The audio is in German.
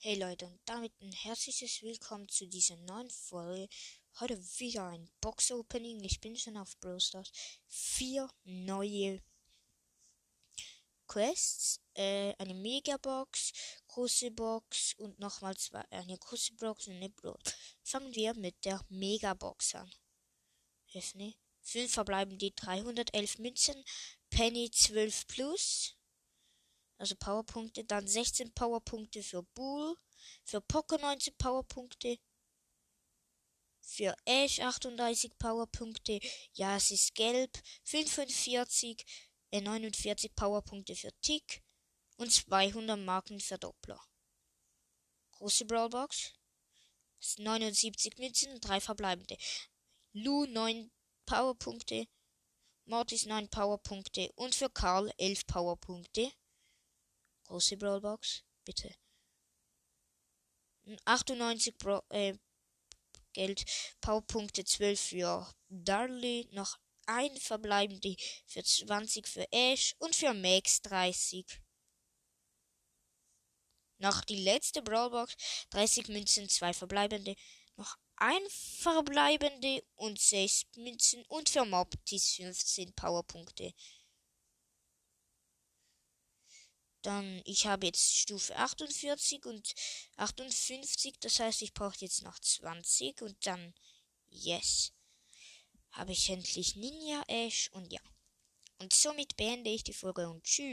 Hey Leute und damit ein herzliches Willkommen zu dieser neuen Folge. Heute wieder ein Box Opening. Ich bin schon auf Brawl Stars. Vier neue Quests, äh, eine Megabox, große Box und nochmal zwei, eine große Box und eine Brawl. Fangen wir mit der Megabox an. Öffne. 5 verbleiben die 311 Münzen, Penny 12 plus also Powerpunkte, dann 16 Powerpunkte für Bull, für Poco 19 Powerpunkte, für Ash 38 Powerpunkte, ja, es ist gelb, 45, äh, 49 Powerpunkte für Tick. Und 200 Marken Verdoppler. Große Brawlbox, 79 Münzen, 3 verbleibende. Lu 9 Powerpunkte, Mortis 9 Powerpunkte. Und für Karl 11 Powerpunkte. Große Brawlbox, bitte. 98 Bro äh, Geld, Powerpunkte 12 für Darley, noch ein verbleibende für 20 für Ash und für Max 30. Noch die letzte Brawlbox, 30 Münzen, zwei verbleibende, noch ein verbleibende und 6 Münzen und für Mobtis 15 Powerpunkte. Dann, ich habe jetzt Stufe 48 und 58. Das heißt, ich brauche jetzt noch 20 und dann, yes, habe ich endlich Ninja Ash und ja. Und somit beende ich die Folge und tschüss.